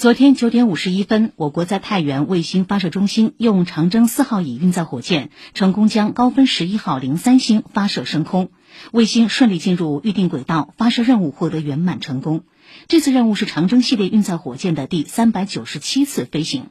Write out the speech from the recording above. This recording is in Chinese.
昨天九点五十一分我国在太原卫星发射中心用长征四号乙运载火箭成功将高分十一号零三星发射升空。卫星顺利进入预定轨道发射任务获得圆满成功。这次任务是长征系列运载火箭的第三百九十七次飞行。